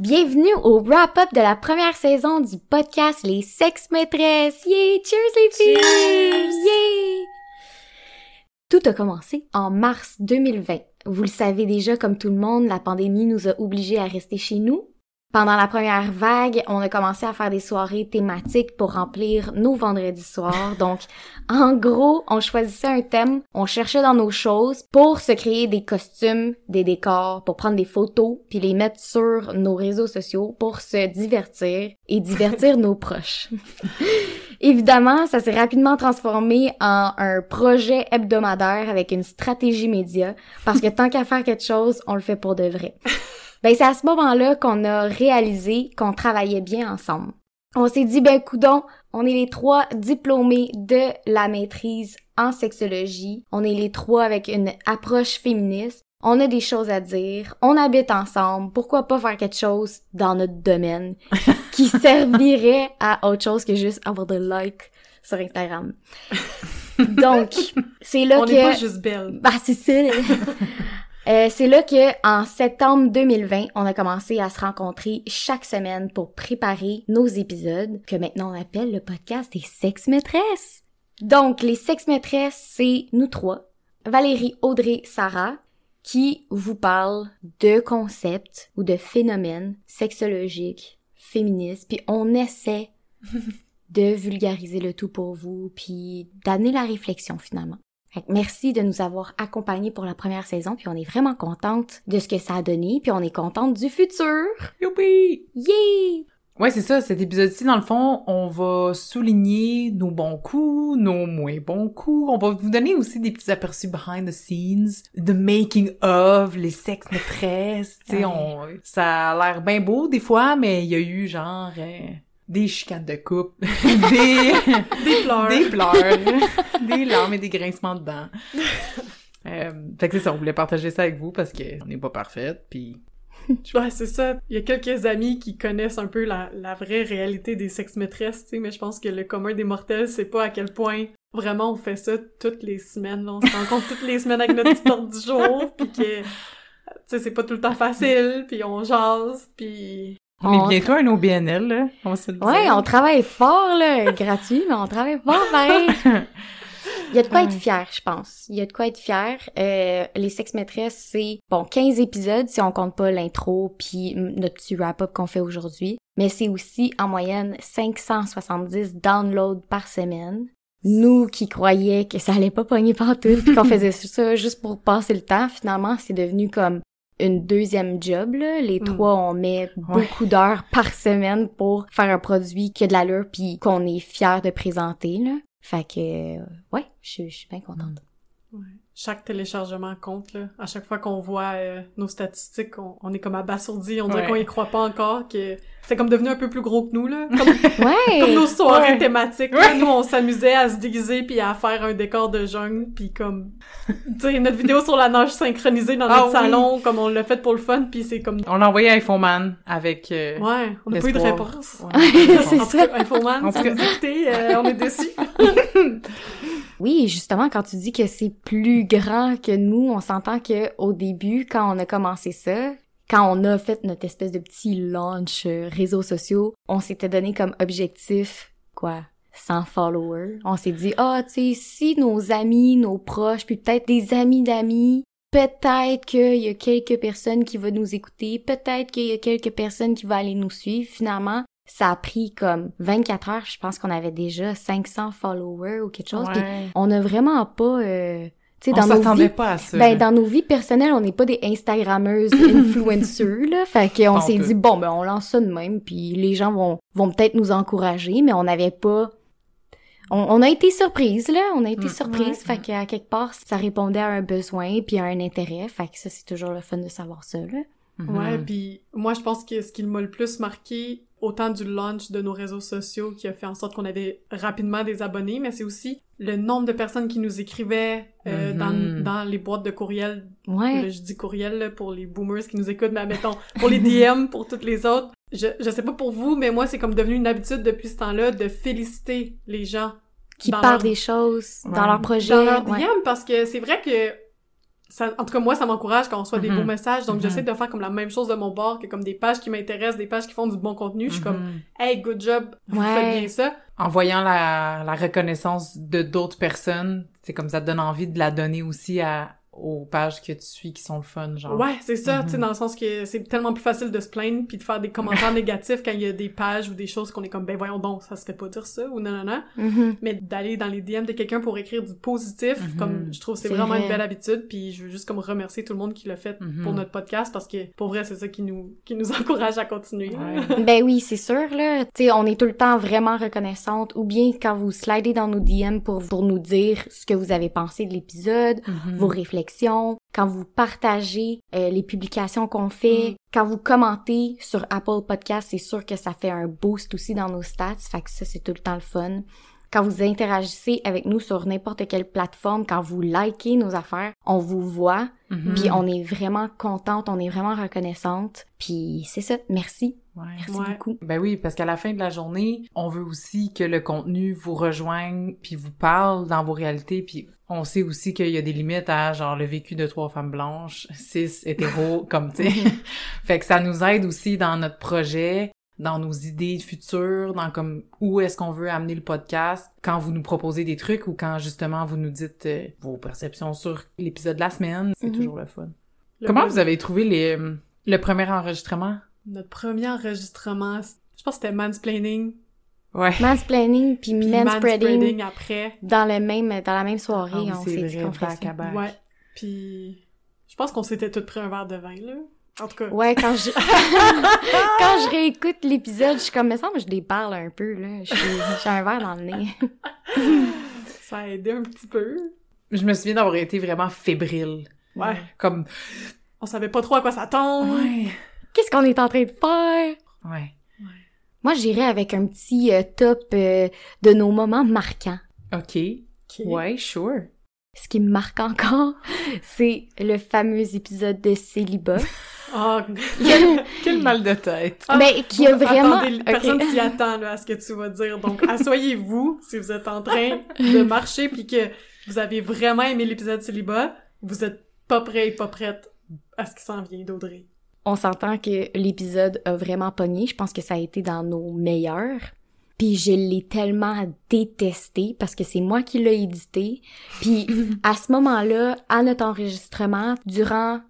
Bienvenue au wrap-up de la première saison du podcast Les Sexes Maîtresses! Yeah! Cheers les filles! Yeah! Tout a commencé en mars 2020. Vous le savez déjà, comme tout le monde, la pandémie nous a obligés à rester chez nous. Pendant la première vague, on a commencé à faire des soirées thématiques pour remplir nos vendredis soirs. Donc, en gros, on choisissait un thème, on cherchait dans nos choses pour se créer des costumes, des décors, pour prendre des photos, puis les mettre sur nos réseaux sociaux pour se divertir et divertir nos proches. Évidemment, ça s'est rapidement transformé en un projet hebdomadaire avec une stratégie média, parce que tant qu'à faire quelque chose, on le fait pour de vrai. Ben c'est à ce moment-là qu'on a réalisé qu'on travaillait bien ensemble. On s'est dit ben coudon, on est les trois diplômés de la maîtrise en sexologie, on est les trois avec une approche féministe, on a des choses à dire, on habite ensemble, pourquoi pas faire quelque chose dans notre domaine qui servirait à autre chose que juste avoir de likes sur Instagram. Donc, c'est là On que... n'est pas juste belle. Bah, c'est ça. Euh, c'est là que, en septembre 2020, on a commencé à se rencontrer chaque semaine pour préparer nos épisodes, que maintenant on appelle le podcast des sex maîtresses. Donc, les sex maîtresses, c'est nous trois, Valérie, Audrey, Sarah, qui vous parlent de concepts ou de phénomènes sexologiques, féministes, puis on essaie de vulgariser le tout pour vous, puis d'amener la réflexion finalement. Merci de nous avoir accompagnés pour la première saison, puis on est vraiment contente de ce que ça a donné, puis on est contente du futur. Youpi! Yeah! Ouais, c'est ça. Cet épisode-ci, dans le fond, on va souligner nos bons coups, nos moins bons coups. On va vous donner aussi des petits aperçus behind the scenes, the making of, les sexes maîtresses. Tu sais, on, ça a l'air bien beau des fois, mais il y a eu genre euh, des chicanes de couple, des, Des pleurs. des pleurs, des larmes et des grincements de dents. Euh, fait que c'est ça, on voulait partager ça avec vous parce que on n'est pas parfaite, puis Ouais, c'est ça. Il y a quelques amis qui connaissent un peu la, la vraie réalité des sex maîtresses, tu sais, mais je pense que le commun des mortels, c'est pas à quel point vraiment on fait ça toutes les semaines. là. On se rencontre toutes les semaines avec notre ordre du jour, puis que, tu sais, c'est pas tout le temps facile, puis on jase, puis... on est bientôt un OBNL, là. On se le. Ouais, on travaille fort, là, gratuit, mais on travaille fort, pareil. Il y a de quoi être fier, je pense. Il y a de quoi être fier. Euh, les sex maîtresses, c'est, bon, 15 épisodes si on compte pas l'intro puis notre petit wrap-up qu'on fait aujourd'hui. Mais c'est aussi, en moyenne, 570 downloads par semaine. Nous qui croyaient que ça allait pas pogner partout puis qu'on faisait ça juste pour passer le temps, finalement, c'est devenu comme une deuxième job, là. Les Mm. trois, on met beaucoup d'heures par semaine pour faire un produit qui a de l'allure puis qu'on est fier de présenter, là. Fait que, ouais, je suis- je suis bien contente. Ouais. Chaque téléchargement compte, là. À chaque fois qu'on voit euh, nos statistiques, on, on est comme abasourdi. On dirait Ouais. qu'on y croit pas encore, que c'est comme devenu un peu plus gros que nous, là. Comme, Ouais! comme nos soirées Ouais. thématiques. là. Nous, on s'amusait à se déguiser puis à faire un décor de jungle puis comme... Tu sais, notre vidéo sur la nage synchronisée dans Ah notre oui. salon, comme on l'a fait pour le fun puis c'est comme... On l'a envoyé à Infoman avec... euh, Ouais, on n'a pas eu de réponse. Ouais, C'est tout cas, Infoman, En si tout cas- vous écoutez, euh, on est déçus. Oui, justement, quand tu dis que c'est plus grand que nous, on s'entend que au début, quand on a commencé ça, quand on a fait notre espèce de petit launch euh, réseaux sociaux, on s'était donné comme objectif, quoi, 100 followers. On s'est dit, ah, tu sais, si nos amis, nos proches, puis peut-être des amis d'amis, peut-être qu'il y a quelques personnes qui vont nous écouter, peut-être qu'il y a quelques personnes qui vont aller nous suivre. Finalement, ça a pris comme 24 heures, je pense qu'on avait déjà 500 followers ou quelque chose. Puis on n'a vraiment pas, euh, On dans nos s'attendait vies, pas à ça. ben dans nos vies personnelles, on n'est pas des Instagrammeuses, influenceurs, là. Fait qu'on s'est dit bon, ben on lance ça de même, puis les gens vont vont peut-être nous encourager, mais on n'avait pas. On, on a été surprise là, on a été Mm. surprise, Ouais. fait qu'à quelque part ça répondait à un besoin puis à un intérêt, fait que ça c'est toujours le fun de savoir ça là. Mhm. Ouais, puis moi je pense que ce qui m'a le plus marqué autant du launch de nos réseaux sociaux qui a fait en sorte qu'on avait rapidement des abonnés, mais c'est aussi le nombre de personnes qui nous écrivaient euh, Mhm. dans, dans les boîtes de courriel. Ouais. Là, je dis courriel là, pour les boomers qui nous écoutent, mais admettons, pour les DM, pour toutes les autres. Je, je sais pas pour vous, mais moi, c'est comme devenu une habitude depuis ce temps-là de féliciter les gens Qui parlent leur- des choses Ouais. dans leur projet. dans leur DM ouais. parce que c'est vrai que ça, en tout cas moi ça m'encourage quand on reçoit des Mhm. beaux messages donc Mhm. j'essaie de faire comme la même chose de mon bord que comme des pages qui m'intéressent des pages qui font du bon contenu je suis comme Mhm. hey good job vous Ouais. faites bien ça En voyant la, la reconnaissance de d'autres personnes, c'est comme ça te donne envie de la donner aussi à, aux pages que tu suis qui sont le fun, genre. ouais c'est ça Mhm. tu sais dans le sens que c'est tellement plus facile de se plaindre puis de faire des commentaires négatifs quand il y a des pages ou des choses qu'on est comme ben voyons donc ça se fait pas dire ça ou non non non Mhm. mais d'aller dans les DM de quelqu'un pour écrire du positif Mhm. comme je trouve que c'est vraiment vrai. une belle habitude puis je veux juste comme remercier tout le monde qui l'a fait Mhm. pour notre podcast parce que pour vrai c'est ça qui nous qui nous encourage à continuer Ouais. Ben oui, c'est sûr, là. Tu sais, on est tout le temps vraiment reconnaissante. Ou bien quand vous slidez dans nos DM pour, pour nous dire ce que vous avez pensé de l'épisode, Mhm. vos réflexions, quand vous partagez euh, les publications qu'on fait, Mm. quand vous commentez sur Apple Podcast, c'est sûr que ça fait un boost aussi dans nos stats. Fait que ça, c'est tout le temps le fun. Quand vous interagissez avec nous sur n'importe quelle plateforme, quand vous likez nos affaires, on vous voit, Mhm. puis on est vraiment contente, on est vraiment reconnaissante. Puis c'est ça, merci. Ouais. Merci Ouais. beaucoup. Ben oui, parce qu'à la fin de la journée, on veut aussi que le contenu vous rejoigne, puis vous parle dans vos réalités, puis on sait aussi qu'il y a des limites à genre le vécu de trois femmes blanches, cis, hétéros, comme tu sais. fait que ça nous aide aussi dans notre projet, dans nos idées futures, dans comme où est-ce qu'on veut amener le podcast, quand vous nous proposez des trucs ou quand justement vous nous dites euh, vos perceptions sur l'épisode de la semaine, c'est Mhm. toujours le fun. Le Comment vous avez trouvé les, euh, le premier enregistrement? Notre premier enregistrement, je pense que c'était mansplaining, Ouais. Mansplaining puis puis manspreading manspreading après. dans le même dans la même soirée, Ah oui, on s'est dit qu'on ferait ça. Ouais. Puis je pense qu'on s'était toutes pris un verre de vin là. En tout cas. Ouais, quand je quand je réécoute l'épisode, je suis comme me semble que je les parle un peu là, j'ai un verre dans le nez. Ça a aidé un petit peu. Je me souviens d'avoir été vraiment fébrile. Ouais. Comme, On savait pas trop à quoi s'attendre. ouais, Qu'est-ce qu'on est en train de faire? Ouais. Moi, j'irais avec un petit euh, top euh, de nos moments marquants. OK. Ok. Ouais, sure. Ce qui me marque encore, c'est le fameux épisode de célibat. Ah, Quel mal de tête. Ah, Mais qui a vraiment... Attendez, personne s'y attend là, à ce que tu vas dire. Donc, asseyez-vous si vous êtes en train de marcher puis que vous avez vraiment aimé l'épisode célibat. Vous êtes pas prêt et pas prête à ce qui s'en vient d'Audrey. On s'entend que l'épisode a vraiment pogné. Je pense que ça a été dans nos meilleurs. Puis je l'ai tellement détesté parce que c'est moi qui l'ai édité. Puis à ce moment-là, à notre enregistrement, durant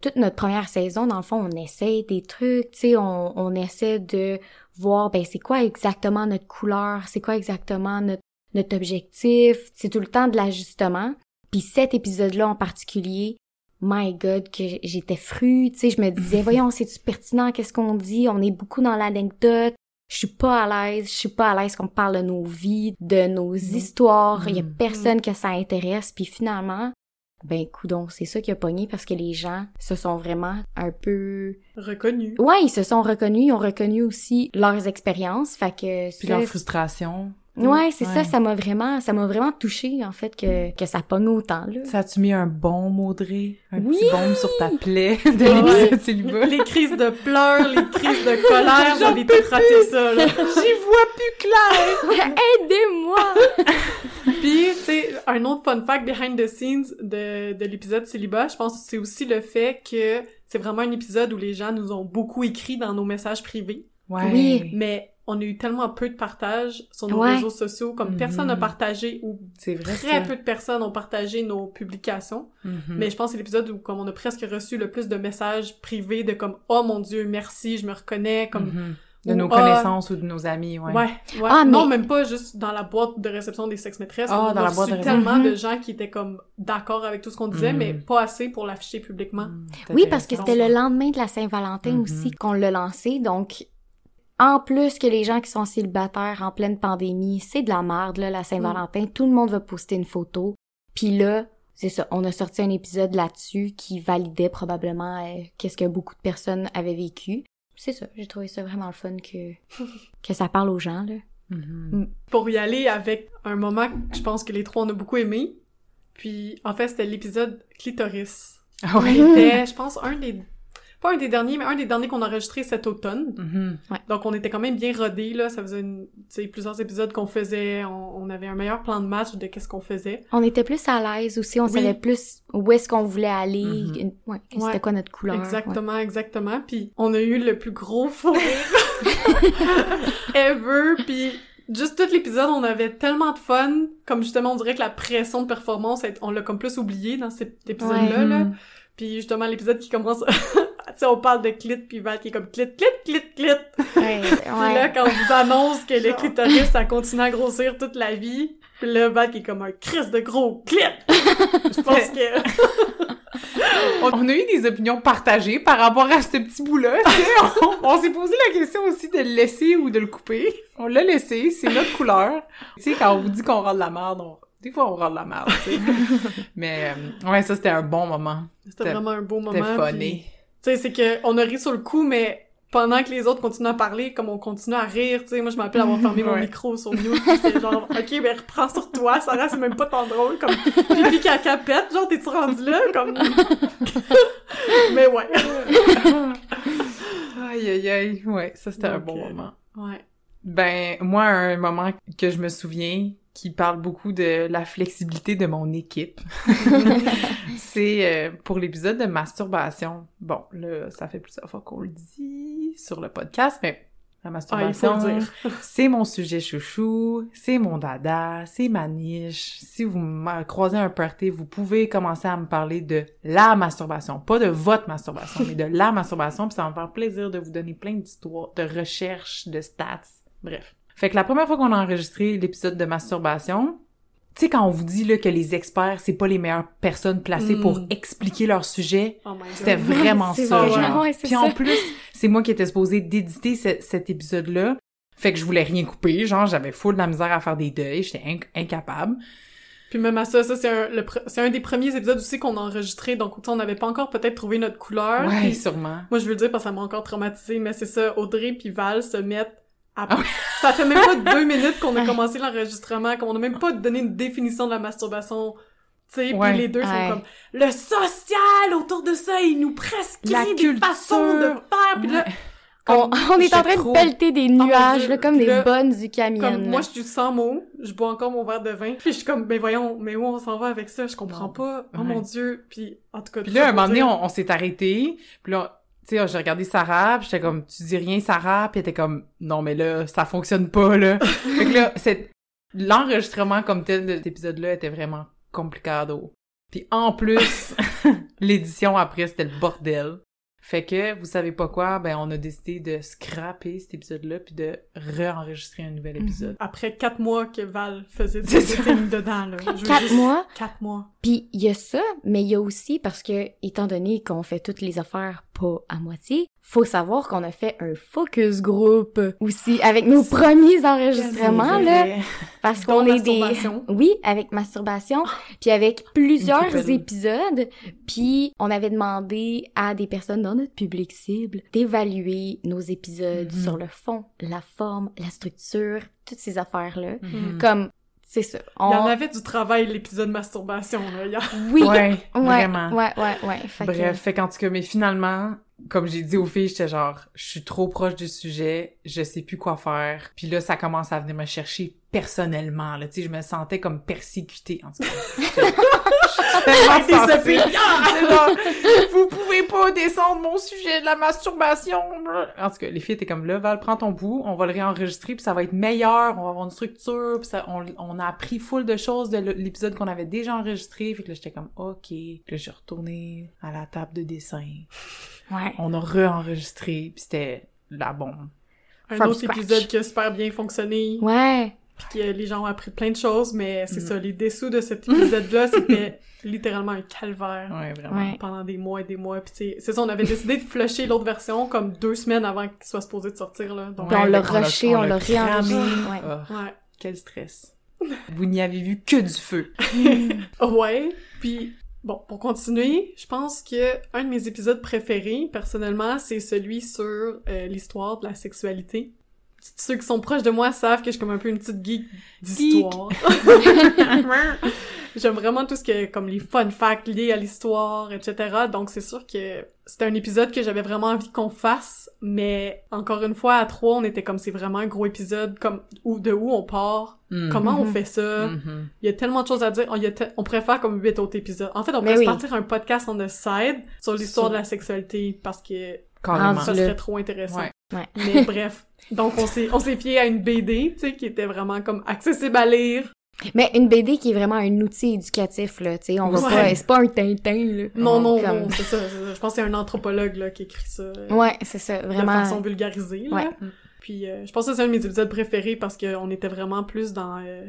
toute notre première saison, dans le fond, on essaie des trucs, tu sais, on, on essaie de voir, ben, c'est quoi exactement notre couleur, c'est quoi exactement notre, notre objectif. C'est tout le temps de l'ajustement. Puis cet épisode-là en particulier, my God, que j'étais fru, tu sais, je me disais, voyons, c'est-tu pertinent, qu'est-ce qu'on dit? On est beaucoup dans l'anecdote. Je suis pas à l'aise, je suis pas à l'aise qu'on parle de nos vies, de nos histoires. Il y a Mhm. personne que ça intéresse. Puis finalement, ben, coudon, c'est ça qui a pogné parce que les gens se sont vraiment un peu... Reconnu. Ouais, ils se sont reconnus, ils ont reconnu aussi leurs expériences, fait que... Puis leur frustration. Ouais, c'est Ouais. ça, ça m'a vraiment, ça m'a vraiment touché en fait que, que ça pogne autant, là. Ça a-tu mis un bon Audrey? Un Oui! petit baume sur ta plaie de l'épisode célibat? Les crises de pleurs, les crises de colère, J'en j'avais tout raté ça, là. J'y vois plus clair! Aidez-moi! Puis, tu sais, un autre fun fact behind the scenes de, de l'épisode Célibat, je pense que c'est aussi le fait que c'est vraiment un épisode où les gens nous ont beaucoup écrit dans nos messages privés, Ouais. Oui. mais on a eu tellement peu de partage sur nos Ouais. réseaux sociaux, comme personne n'a partagé ou vrai, très ça. peu de personnes ont partagé nos publications. Mhm. Mais je pense que c'est l'épisode où comme on a presque reçu le plus de messages privés de comme oh mon dieu merci je me reconnais comme Mhm. De ou, nos ah, connaissances ou de nos amis, ouais. ouais ouais, Ah, non même pas juste dans la boîte de réception des sex maîtresses Ah, on dans a la boîte de tellement de gens qui étaient comme d'accord avec tout ce qu'on disait mais pas assez pour l'afficher publiquement. C'est Oui, parce que c'était le lendemain de la Saint-Valentin aussi qu'on l'a lancé, donc en plus que les gens qui sont célibataires en pleine pandémie, c'est de la merde, là, la Saint-Valentin. Tout le monde va poster une photo. Puis là, c'est ça, on a sorti un épisode là-dessus qui validait probablement euh, qu'est-ce que beaucoup de personnes avaient vécu. c'est ça, j'ai trouvé ça vraiment le fun que, que ça parle aux gens, là. Mhm. Pour y aller avec un moment que je pense que les trois on a beaucoup aimé. Puis, en fait, c'était l'épisode Clitoris. Ah ouais. C'était, je pense, un des... Pas un des derniers, mais un des derniers qu'on a enregistré cet automne. Mhm. Donc, on était quand même bien rodés, là. Ça faisait une, tu sais, plusieurs épisodes qu'on faisait. On, on avait un meilleur plan de match de qu'est-ce qu'on faisait. On était plus à l'aise aussi, on Oui. savait plus où est-ce qu'on voulait aller, ouais, Ouais. c'était quoi notre couleur? ouais. Exactement, exactement. Puis on a eu le plus gros fou ever. Puis juste tout l'épisode, on avait tellement de fun. Comme justement, on dirait que la pression de performance, on l'a comme plus oublié dans cet épisode-là. Ouais. Là. Mhm. Puis justement, l'épisode qui commence... tu sais, on parle de clit, puis Val qui est comme clit, clit, clit, clit. Ouais, Puis là, quand on vous annonce que le clitoris, ça continue à grossir toute la vie, puis là, Val qui est comme un Christ de gros clit. Je pense que... On on a eu des opinions partagées par rapport à ce petit bout-là. on on s'est posé la question aussi de le laisser ou de le couper. On l'a laissé, c'est notre couleur. Tu sais, quand on vous dit qu'on rend de la merde, on... des fois on rend de la merde, tu sais. Mais euh, ouais, ça c'était un bon moment. C'était vraiment un beau moment. C'était puis- funny. Tu sais, c'est que on a ri sur le coup, mais pendant que les autres continuent à parler, comme on continue à rire, tu sais, moi je m'appelle avoir fermé mon Ouais. micro sur mute, j'étais genre, ok, ben reprends sur toi, Sarah, c'est même pas tant drôle, comme pipi caca pète, genre t'es-tu rendu là, comme... mais ouais. Aïe aïe aïe, ouais, ça c'était un bon euh, moment. Ouais. Ben, moi, un moment que je me souviens qui parle beaucoup de la flexibilité de mon équipe, c'est euh, pour l'épisode de masturbation. Bon, là, ça fait plusieurs fois qu'on le dit sur le podcast, mais la Ah, masturbation, c'est mon sujet chouchou, c'est mon dada, c'est ma niche. Si vous me croisez un party, vous pouvez commencer à me parler de la masturbation, pas de votre masturbation, mais de la masturbation, puis ça va me faire plaisir de vous donner plein d'histoires, de recherches, de stats, bref. Fait que la première fois qu'on a enregistré l'épisode de masturbation, tu sais quand on vous dit là que les experts, c'est pas les meilleures personnes placées Mm. pour expliquer leur sujet, Oh c'était vraiment C'est ça, vrai, genre. ouais, c'est Puis en ça. plus, c'est moi qui étais supposée d'éditer ce- cet épisode-là. Fait que je voulais rien couper, genre j'avais full de la misère à faire des deuils, j'étais inc- incapable. Puis même à ça, ça c'est un, c'est des premiers épisodes aussi qu'on a enregistré, donc tu sais, on n'avait pas encore peut-être trouvé notre couleur. Ouais, sûrement. Moi, je veux le dire parce que ça m'a encore traumatisé, mais c'est ça, Audrey puis Val se mettent. Ah oui. Ça fait même pas deux minutes qu'on a commencé l'enregistrement, qu'on a même pas donné une définition de la masturbation, tu sais, Ouais. puis les deux Ouais. sont comme « Le social autour de ça, il nous prescrit La des culture. façons de faire! » Puis là. On, est en train trop- de pelleter des nuages, là, comme des bonnes du camion. comme moi, je suis sans mots, je bois encore mon verre de vin, puis je suis comme « Mais voyons, mais où on s'en va avec ça? Je comprends Non. pas. Oh Ouais. mon Dieu! » Puis en tout cas... Puis là, un moment donné, dire- on, on s'est arrêté. Puis là, tu sais, j'ai regardé Sarah, puis j'étais comme, tu dis rien, Sarah? Puis elle était comme, non, mais là, ça fonctionne pas, là. fait que là, c'est... L'enregistrement comme tel de cet épisode-là était vraiment compliqué Puis en plus, l'édition après, c'était le bordel. Fait que, vous savez pas quoi, ben on a décidé de scraper cet épisode-là puis de re-enregistrer un nouvel Mhm. épisode. Après quatre mois que Val faisait C'est des things dedans, là. Je Quatre juste- mois? Quatre mois. Puis il y a ça, mais il y a aussi parce que étant donné qu'on fait toutes les affaires pas à moitié, faut savoir qu'on a fait un focus group aussi avec nos premiers enregistrements là, parce qu'on est des masturbation. oui avec masturbation, puis avec plusieurs Une couple. épisodes, puis on avait demandé à des personnes dans notre public cible d'évaluer nos épisodes Mhm. sur le fond, la forme, la structure, toutes ces affaires là, Mhm. comme c'est ça. Il y en On- avait du travail, l'épisode masturbation, là. Il y a- oui, Ouais, ouais, vraiment. ouais, ouais, ouais. Fait que- Bref, fait qu'en tout cas, mais finalement, comme j'ai dit aux filles, j'étais genre, je suis trop proche du sujet, je sais plus quoi faire. Puis là, ça commence à venir me chercher personnellement, là, tu sais, je me sentais comme persécutée, en tout cas. Genre, vous pouvez pas descendre mon sujet de la masturbation. En tout cas, les filles étaient comme là, Val, prends ton bout, on va le réenregistrer, puis ça va être meilleur, on va avoir une structure, puis ça, on, on a appris full de choses de l'épisode qu'on avait déjà enregistré, fait que là, j'étais comme, ok. Puis là, je suis retournée à la table de dessin. Ouais. On a re-enregistré, puis c'était la bombe. Un From autre scratch. épisode qui a super bien fonctionné, Ouais. puis que les gens ont appris plein de choses, mais c'est Mm. ça, les dessous de cet épisode-là, c'était littéralement un calvaire. Ouais, vraiment. Ouais. Pendant des mois et des mois, puis tu sais, c'est ça, on avait décidé de flusher l'autre version comme deux semaines avant qu'il soit supposé de sortir, là. Donc, on l'a rushé, on l'a réenregistré. Ouais. Ah, ouais. quel stress. Vous n'y avez vu que du feu. Ouais, puis Bon, pour continuer, je pense que un de mes épisodes préférés, personnellement, c'est celui sur euh, l'histoire de la sexualité. Ceux qui sont proches de moi savent que je suis comme un peu une petite geek d'histoire. J'aime vraiment tout ce que, comme les fun facts liés à l'histoire, etc. Donc c'est sûr que c'était un épisode que j'avais vraiment envie qu'on fasse, mais encore une fois, à trois, on était comme c'est vraiment un gros épisode, comme où de où on part, Mm. comment on Mhm. fait ça? Mhm. Il y a tellement de choses à dire. On, y a te- on pourrait faire comme huit autres épisodes. En fait, on pourrait oui. partir un podcast on the side sur l'histoire Sur- de la sexualité parce que Carrément. Ça serait trop intéressant. Ouais. Ouais. Mais bref. Donc, on s'est, on s'est fié à une BD, tu sais, qui était vraiment comme accessible à lire. Mais une BD qui est vraiment un outil éducatif, là, tu sais, on va Ouais. pas, c'est pas un Tintin, là. Non, non, Comme- non, c'est ça, c'est ça. Je pense que c'est un anthropologue, là, qui écrit ça. euh, Ouais, c'est ça, De vraiment. façon vulgarisée, là. Ouais. Puis, euh, je pense que c'est un de mes épisodes préférés parce qu'on était vraiment plus dans... euh,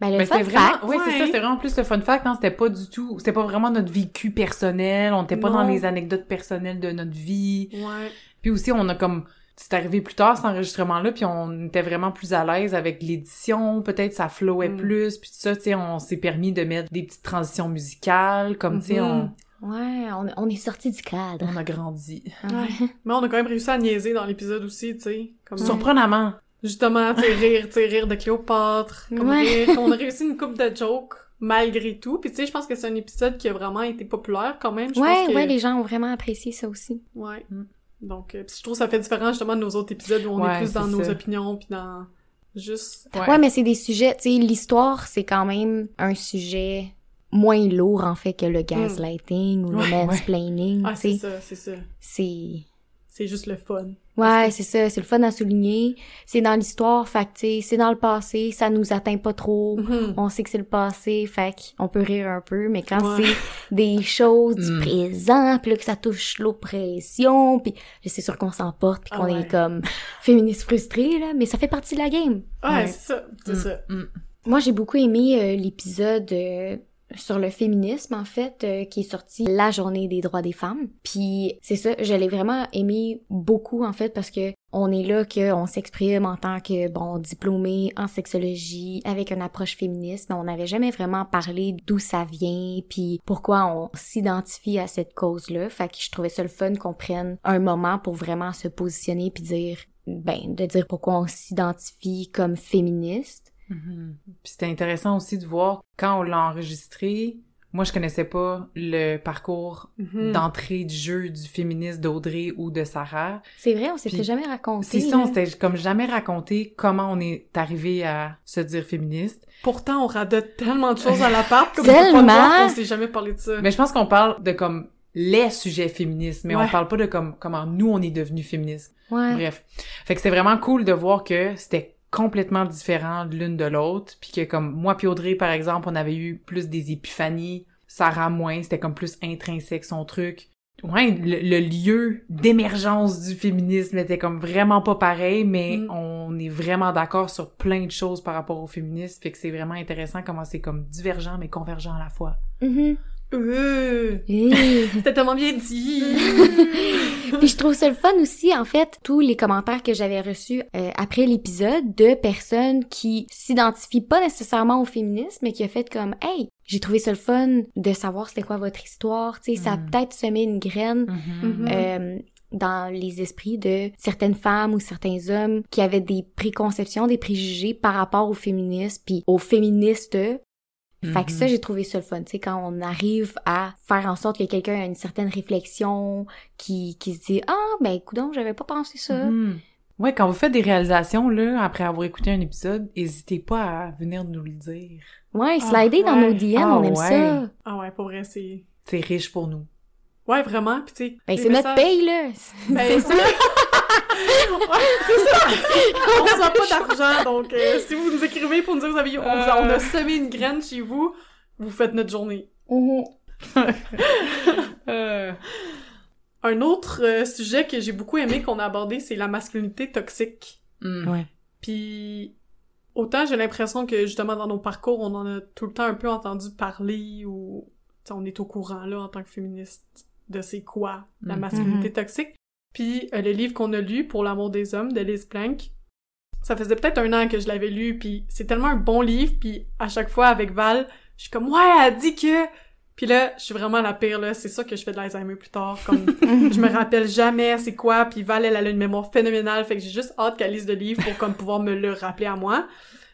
Ben, le Mais fun c'était vraiment, fact, ouais, c'est ça, c'était vraiment plus le fun fact, hein, c'était pas du tout, c'était pas vraiment notre vécu personnel, on était pas Non. dans les anecdotes personnelles de notre vie. Ouais. Puis aussi, on a comme, c'est arrivé plus tard cet enregistrement-là, puis on était vraiment plus à l'aise avec l'édition, peut-être ça flowait Mm. plus, puis tout ça, tu sais, on s'est permis de mettre des petites transitions musicales, comme, tu sais, Mhm. Ouais, on, on est sorti du cadre. on, on a grandi. Ouais. Mais on a quand même réussi à niaiser dans l'épisode aussi, tu sais. Comme Surprenamment. Justement, tu sais, rire, tu sais, rire de Cléopâtre, comme Ouais. rire. On a réussi une coupe de jokes, malgré tout. Puis tu sais, je pense que c'est un épisode qui a vraiment été populaire quand même. Je Ouais, pense que... ouais, les gens ont vraiment apprécié ça aussi. Ouais. Mm. Donc, euh, je trouve que ça fait différent justement de nos autres épisodes où on Ouais, est plus dans nos ça. opinions puis dans juste... Ouais, mais c'est des sujets, tu sais, l'histoire, c'est quand même un sujet moins lourd, en fait, que le gaslighting ou Ouais, le ouais. mansplaining, Ah, tu c'est sais. ça, c'est ça. C'est... C'est juste le fun. Ouais, c'est ça, c'est le fun à souligner. C'est dans l'histoire, fait que, tu sais, c'est dans le passé, ça nous atteint pas trop. Mhm. On sait que c'est le passé, fait qu'on peut rire un peu, mais quand Ouais. c'est des choses du Mm. présent, puis là que ça touche l'oppression, puis c'est sûr qu'on s'emporte, puis Ah qu'on ouais. est comme féministes frustrés, là, mais ça fait partie de la game. Ouais, Ouais. c'est ça, c'est Mm, ça. mm. Moi, j'ai beaucoup aimé euh, l'épisode euh, sur le féminisme, en fait, euh, qui est sorti la journée des droits des femmes. Puis c'est ça, je l'ai vraiment aimé beaucoup, en fait, parce que on est là qu'on s'exprime en tant que, bon, diplômé en sexologie, avec une approche féministe, mais on n'avait jamais vraiment parlé d'où ça vient, puis pourquoi on s'identifie à cette cause-là. Fait que je trouvais ça le fun qu'on prenne un moment pour vraiment se positionner puis dire, ben, de dire pourquoi on s'identifie comme féministe. Mhm. Puis c'était intéressant aussi de voir quand on l'a enregistré. Moi, je connaissais pas le parcours Mhm. d'entrée du jeu du féministe d'Audrey ou de Sarah. C'est vrai, on s'était Puis, jamais raconté. C'est ça, on s'était comme jamais raconté comment on est arrivé à se dire féministe. Pourtant, on radote tellement de choses à l'appart comme on pas Tellement! qu'on s'est jamais parlé de ça. Mais je pense qu'on parle de comme les sujets féministes, mais Ouais. on parle pas de comme comment nous on est devenus féministes. Ouais. Bref. Fait que c'est vraiment cool de voir que c'était complètement différent de l'une de l'autre, puis que comme moi puis Audrey par exemple, on avait eu plus des épiphanies, Sarah moins, c'était comme plus intrinsèque son truc. Ouais, le, le lieu d'émergence du féminisme était comme vraiment pas pareil, mais Mm. on est vraiment d'accord sur plein de choses par rapport au féminisme, fait que c'est vraiment intéressant comment c'est comme divergent mais convergent à la fois. Mhm. Euh. C'était tellement bien dit! Puis je trouve ça le fun aussi, en fait, tous les commentaires que j'avais reçus euh, après l'épisode de personnes qui s'identifient pas nécessairement au féminisme, mais qui ont fait comme « Hey, j'ai trouvé ça le fun de savoir c'était quoi votre histoire. » Tu sais, ça a Mhm. peut-être semé une graine Mhm. euh, dans les esprits de certaines femmes ou certains hommes qui avaient des préconceptions, des préjugés par rapport au féminisme, puis aux féministes. Fait que ça, Mhm. j'ai trouvé ça le fun, tu sais, quand on arrive à faire en sorte que quelqu'un a une certaine réflexion, qui, qui se dit « Ah, ben, écoute j'avais pas pensé ça. Mhm. Ouais, quand vous faites des réalisations, là, après avoir écouté un épisode, n'hésitez pas à venir nous le dire. Ouais, Ah, slider dans nos DM, Ah, on aime ouais. ça. Ah ouais, pour vrai, c'est... C'est riche pour nous. Ouais, vraiment, pis tu sais... Ben, c'est notre paye, là. Ben, c'est Ouais, c'est ça! On reçoit pas d'argent, donc euh, si vous nous écrivez pour nous dire que vous avez, on, a- on a semé une graine chez vous, vous faites notre journée. Mhm. Euh... Un autre euh, sujet que j'ai beaucoup aimé qu'on a abordé, c'est la masculinité toxique. mm. Ouais. Puis autant j'ai l'impression que justement dans nos parcours, on en a tout le temps un peu entendu parler ou tu sais, on est au courant là en tant que féministe de c'est quoi la Mhm. masculinité toxique. Puis euh, le livre qu'on a lu pour l'amour des hommes de Liz Plank, ça faisait peut-être un an que je l'avais lu puis c'est tellement un bon livre puis à chaque fois avec Val, je suis comme ouais, elle dit que Puis là, je suis vraiment la pire, là. C'est ça que je fais de l'Alzheimer plus tard. Comme, je me rappelle jamais c'est quoi, puis Val, elle a une mémoire phénoménale, fait que j'ai juste hâte qu'elle lise le livre pour comme pouvoir me le rappeler à moi.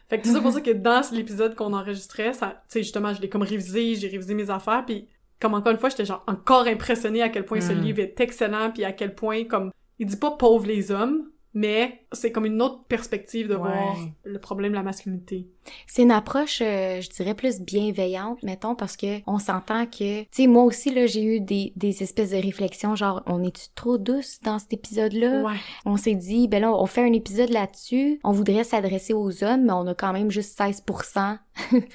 Fait que c'est ça pour ça que dans l'épisode qu'on enregistrait, ça, tu sais, justement, je l'ai comme révisé, j'ai révisé mes affaires, puis comme encore une fois, j'étais genre encore impressionnée à quel point ce Mm. livre est excellent, puis à quel point, comme, il dit pas pauvre les hommes, mais c'est comme une autre perspective de Ouais. voir le problème de la masculinité. C'est une approche, euh, je dirais, plus bienveillante, mettons, parce que on s'entend que, tu sais, moi aussi, là, j'ai eu des, des espèces de réflexions, genre, on est-tu trop douce dans cet épisode-là? Ouais. On s'est dit, ben là, on fait un épisode là-dessus, on voudrait s'adresser aux hommes, mais on a quand même juste 16%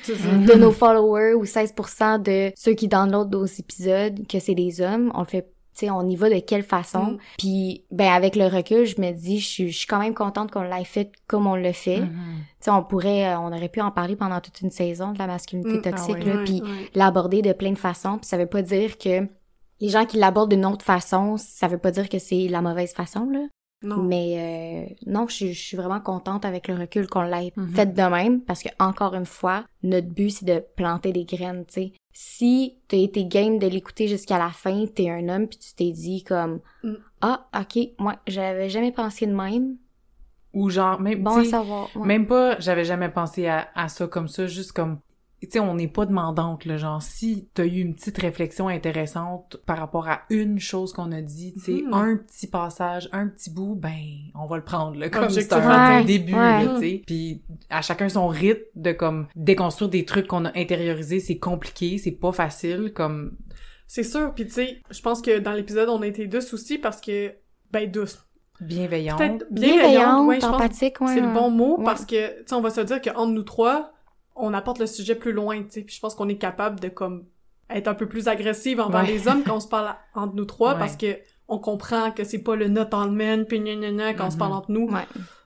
C'est ça. de nos followers ou 16% de ceux qui downloadent nos épisodes que c'est des hommes. On le fait, tu sais, on y va de quelle façon. Mm. Puis, ben, avec le recul, je me dis, je suis, je suis quand même contente qu'on l'ait fait comme on le fait. Mhm. Tu sais, on pourrait, euh, on aurait pu en parler pendant toute une saison de la masculinité Mm, toxique, ah ouais. là, puis l'aborder de plein de façons. Puis ça veut pas dire que les gens qui l'abordent d'une autre façon, ça veut pas dire que c'est la mauvaise façon, là. Non. Mais euh, non, je, suis- je suis vraiment contente avec le recul qu'on l'ait Mhm. fait de même, parce que encore une fois, notre but c'est de planter des graines, tu sais. Si t'as été game de l'écouter jusqu'à la fin, t'es un homme puis tu t'es dit comme Mm. ah ok, moi j'avais jamais pensé de même, Ou genre, même, bon tu à sais, savoir. ouais. Même pas, j'avais jamais pensé à, à ça comme ça, juste comme, tu sais, on n'est pas demandante, là, genre, si t'as eu une petite réflexion intéressante par rapport à une chose qu'on a dit, tu sais, Mhm. un petit passage, un petit bout, ben, on va le prendre, là, comme c'est Objectivement. un Ouais, début, ouais. là, tu sais. Puis, à chacun son rythme de, comme, déconstruire des trucs qu'on a intériorisés, c'est compliqué, c'est pas facile, comme, C'est sûr, puis tu sais, je pense que dans l'épisode, on a été douce aussi parce que, ben douce. bienveillant. Peut-être bienveillante, bienveillante, ouais, je pense empathique, ouais. c'est le bon mot Ouais. parce que, tu sais, on va se dire qu'entre nous trois, on apporte le sujet plus loin, tu sais, puis je pense qu'on est capable de, comme, être un peu plus agressive envers Ouais. les hommes quand on se parle entre nous trois Ouais. parce que on comprend que c'est pas le not on men puis gna gna gna quand on se parle entre nous. Ouais.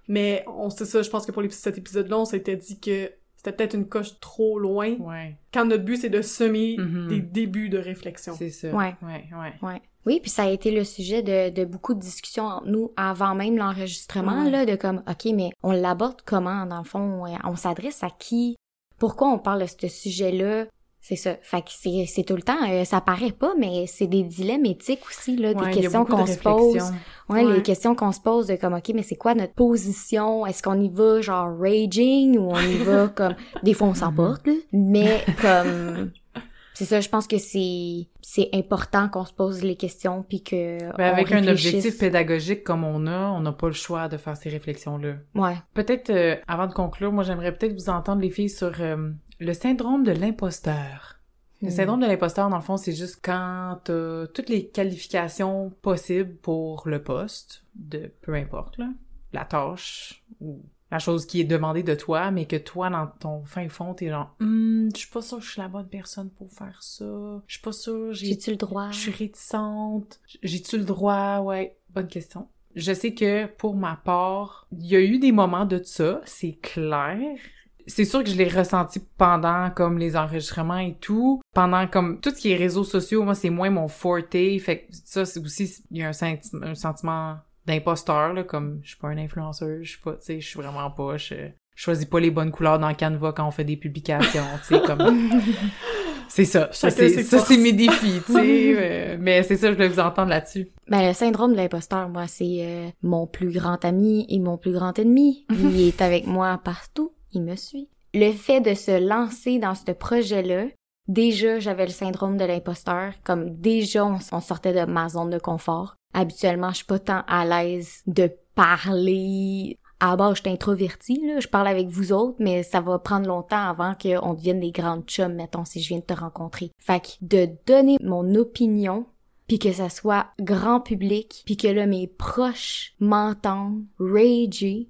Mais on sait ça, je pense que pour cet épisode-là, on s'était dit que c'était peut-être une coche trop loin Ouais. quand notre but c'est de semer Mhm. des débuts de réflexion. C'est ça. Ouais. Ouais, ouais. Ouais. Oui, puis ça a été le sujet de, de beaucoup de discussions entre nous avant même l'enregistrement, Ouais. là, de comme, OK, mais on l'aborde comment, dans le fond? On s'adresse à qui? Pourquoi on parle de ce sujet-là? C'est ça. Fait que c'est, c'est tout le temps, euh, ça paraît pas, mais c'est des dilemmes éthiques aussi, là, Ouais, des questions de qu'on se pose. Ouais, Ouais. les questions qu'on se pose de comme, OK, mais c'est quoi notre position? Est-ce qu'on y va genre raging ou on y va comme, des fois on s'emporte, là. Mais comme, c'est ça, je pense que c'est, c'est important qu'on se pose les questions puis que. Ben, on avec un objectif pédagogique comme on a, on n'a pas le choix de faire ces réflexions-là. Ouais. Peut-être, euh, avant de conclure, moi j'aimerais peut-être vous entendre les filles sur euh, le syndrome de l'imposteur. Le Hmm. syndrome de l'imposteur, dans le fond, c'est juste quand t'as toutes les qualifications possibles pour le poste, de peu importe, là, la tâche ou la chose qui est demandée de toi, mais que toi, dans ton fin fond, t'es genre, Hum, je suis pas sûre que je suis la bonne personne pour faire ça. Je suis pas sûre, j'ai J'ai-tu le droit? je suis réticente. J'ai-tu le droit? Ouais, bonne question. Je sais que pour ma part, il y a eu des moments de ça, c'est clair. C'est sûr que je l'ai ressenti pendant comme les enregistrements et tout. Pendant comme tout ce qui est réseaux sociaux, moi c'est moins mon forte. Fait que ça c'est aussi il y a un, senti- un sentiment d'imposteur là comme je suis pas un influenceur, je suis pas tu sais, je suis vraiment pas je, je choisis pas les bonnes couleurs dans Canva quand on fait des publications, tu sais comme c'est ça. Ça c'est mes défis, tu sais. euh, mais c'est ça, je voulais vous entendre là-dessus. Ben, le syndrome de l'imposteur, moi, c'est euh, mon plus grand ami et mon plus grand ennemi. Il est avec moi partout. Il me suit. Le fait de se lancer dans ce projet-là, déjà, j'avais le syndrome de l'imposteur. Comme déjà, on, on sortait de ma zone de confort. Habituellement, je suis pas tant à l'aise de parler. À base, je suis introvertie, là. Je parle avec vous autres, mais ça va prendre longtemps avant qu'on devienne des grandes chums, mettons, si je viens de te rencontrer. Fait que de donner mon opinion puis que ça soit grand public, puis que là mes proches m'entendent rager.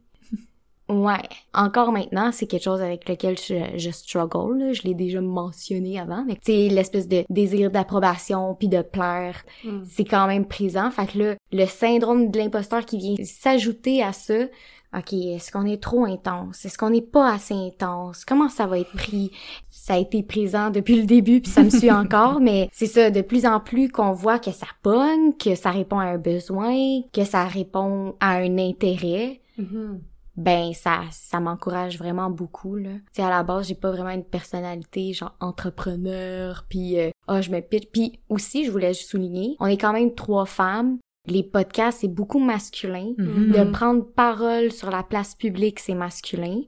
Ouais, encore maintenant, c'est quelque chose avec lequel je, je struggle, là. je l'ai déjà mentionné avant, mais tu sais, l'espèce de désir d'approbation puis de plaire, Mm. c'est quand même présent. Fait que là, le syndrome de l'imposteur qui vient s'ajouter à ça, ok, est-ce qu'on est trop intense? Est-ce qu'on n'est pas assez intense? Comment ça va être pris? Ça a été présent depuis le début puis ça me suit encore, mais c'est ça, de plus en plus qu'on voit que ça pogne, que ça répond à un besoin, que ça répond à un intérêt, Mhm. Ben ça ça m'encourage vraiment beaucoup là. Tu sais à la base, j'ai pas vraiment une personnalité genre entrepreneur puis euh, ah, je me pitch. Puis aussi, je voulais juste souligner, on est quand même trois femmes. Les podcasts, c'est beaucoup masculin. Mhm. De prendre parole sur la place publique, c'est masculin.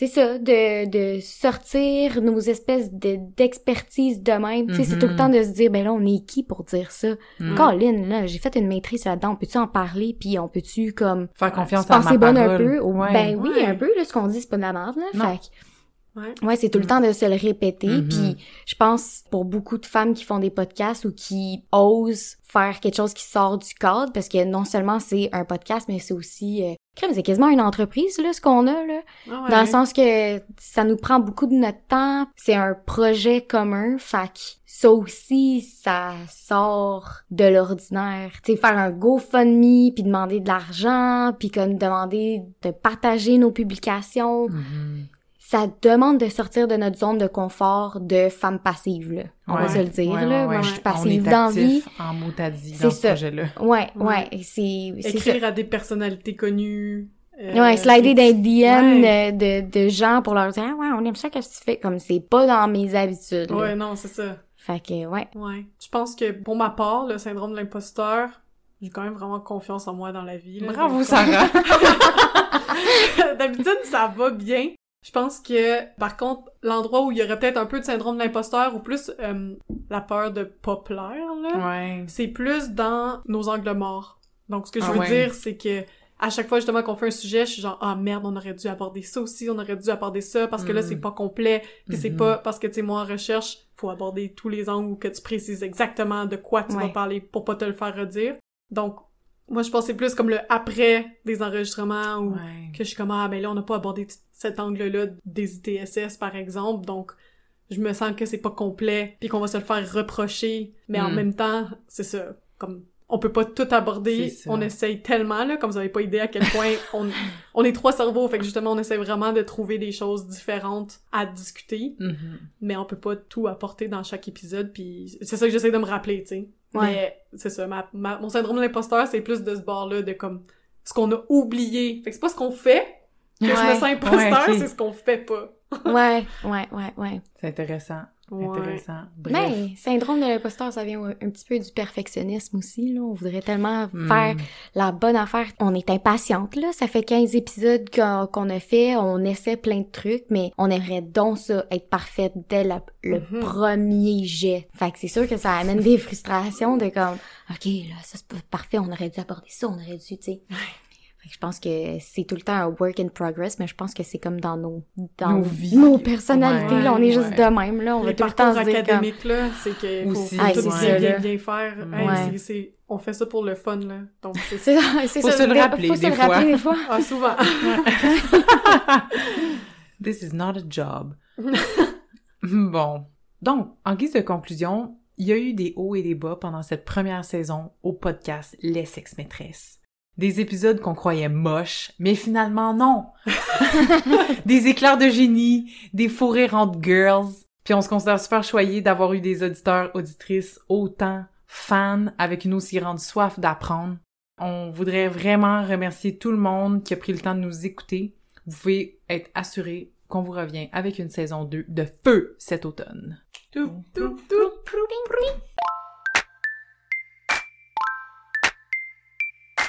C'est ça, de, de sortir nos espèces de, d'expertise de même. Tu sais, c'est tout le Mhm. temps de se dire, ben là, on est qui pour dire ça? Mhm. Colin, là, j'ai fait une maîtrise là-dedans. On peut-tu en parler? Puis on peut-tu, comme, Faire confiance se à ma penser bonne un peu? Ouais. Ben oui, Ouais. un peu, là, ce qu'on dit, c'est pas de la merde, là. Non. Fait que- Ouais. Ouais, c'est tout le temps de se le répéter. Mhm. Puis je pense pour beaucoup de femmes qui font des podcasts ou qui osent faire quelque chose qui sort du cadre, parce que non seulement c'est un podcast, mais c'est aussi... Euh, c'est quasiment une entreprise, là, ce qu'on a, là. Ah ouais. Dans le sens que ça nous prend beaucoup de notre temps. C'est un projet commun. Fait ça aussi, ça sort de l'ordinaire. Tu sais, faire un GoFundMe, puis demander de l'argent, puis comme demander de partager nos publications Mhm. Ça demande de sortir de notre zone de confort de femme passive, là. On va se le dire, Ouais, là. ouais, Moi, je suis On passive est dans vie. actif en mot à dit C'est dans ce ça. projet-là. Ouais, Ouais. ouais. C'est, ça. Écrire à des personnalités connues. euh, Ouais, slider les DM Ouais. de, de, de gens pour leur dire, ah ouais, on aime ça, qu'est-ce que tu fais? Comme c'est pas dans mes habitudes, là. Ouais, non, c'est ça. Fait que, ouais. Ouais. Je pense que pour ma part, le syndrome de l'imposteur, j'ai quand même vraiment confiance en moi dans la vie. là. Bravo, Sarah! D'habitude, ça va bien. Je pense que, par contre, l'endroit où il y aurait peut-être un peu de syndrome de l'imposteur ou plus euh, la peur de pas plaire, là, ouais. c'est plus dans nos angles morts. Donc, ce que je Ah veux ouais. dire, c'est que à chaque fois justement qu'on fait un sujet, je suis genre ah merde, on aurait dû aborder ça aussi, on aurait dû aborder ça parce que là Mm. c'est pas complet, puis c'est Mhm. pas parce que tu sais moi en recherche, faut aborder tous les angles ou que tu précises exactement de quoi tu vas parler pour pas te le faire redire. Donc moi je pensais plus comme le après des enregistrements ou Ouais. que je suis comme ah ben là on n'a pas abordé cet angle-là des ITSS par exemple, donc je me sens que c'est pas complet puis qu'on va se le faire reprocher, mais en Mm. même temps, c'est ça, comme on peut pas tout aborder, on essaye tellement là, comme vous avez pas idée à quel point on on est trois cerveaux, fait que justement on essaie vraiment de trouver des choses différentes à discuter, Mhm. mais on peut pas tout apporter dans chaque épisode puis c'est ça que j'essaie de me rappeler, tu sais. Ouais. Mais c'est ça, ma, ma- mon syndrome de l'imposteur, c'est plus de ce bord-là de comme ce qu'on a oublié. Fait que c'est pas ce qu'on fait que je me sens imposteur, Ouais, c'est ce qu'on fait pas. Ouais, ouais, ouais, ouais. C'est intéressant. Ouais. Intéressant. Bref. Mais, syndrome de l'imposteur, ça vient un, petit peu du perfectionnisme aussi, là. On voudrait tellement Hmm. faire la bonne affaire. On est impatiente, là. Ça fait 15 épisodes qu'on a fait. On essaie plein de trucs, mais on aimerait donc ça, être parfaite dès la- le Mhm. premier jet. Fait que c'est sûr que ça amène des frustrations de comme, OK, là, ça c'est pas parfait, on aurait dû aborder ça, on aurait dû, tu sais. Je pense que c'est tout le temps un work in progress, mais je pense que c'est comme dans nos, dans Nos nos, vies. personnalités, Ouais, là. On est juste de même, là. On va Les tout le temps se dire comme, académiques, là, c'est que faut, Aussi, faut Ah, tout c'est bien, ça, bien, bien faire. Hey, on fait ça pour le fun, là. Donc, c'est ça, Faut ça. se le Faut rappeler se des le fois. rappeler des fois. Ah, souvent. This is not a job. bon. Donc, en guise de conclusion, il y a eu des hauts et des bas pendant cette première saison au podcast Les Sex Maîtresses. Des épisodes qu'on croyait moches, mais finalement non. des éclairs de génie, des faux rires entre girls. Puis on se considère super choyé d'avoir eu des auditeurs, auditrices autant fans avec une aussi grande soif d'apprendre. On voudrait vraiment remercier tout le monde qui a pris le temps de nous écouter. Vous pouvez être assuré qu'on vous revient avec une saison 2 de feu cet automne.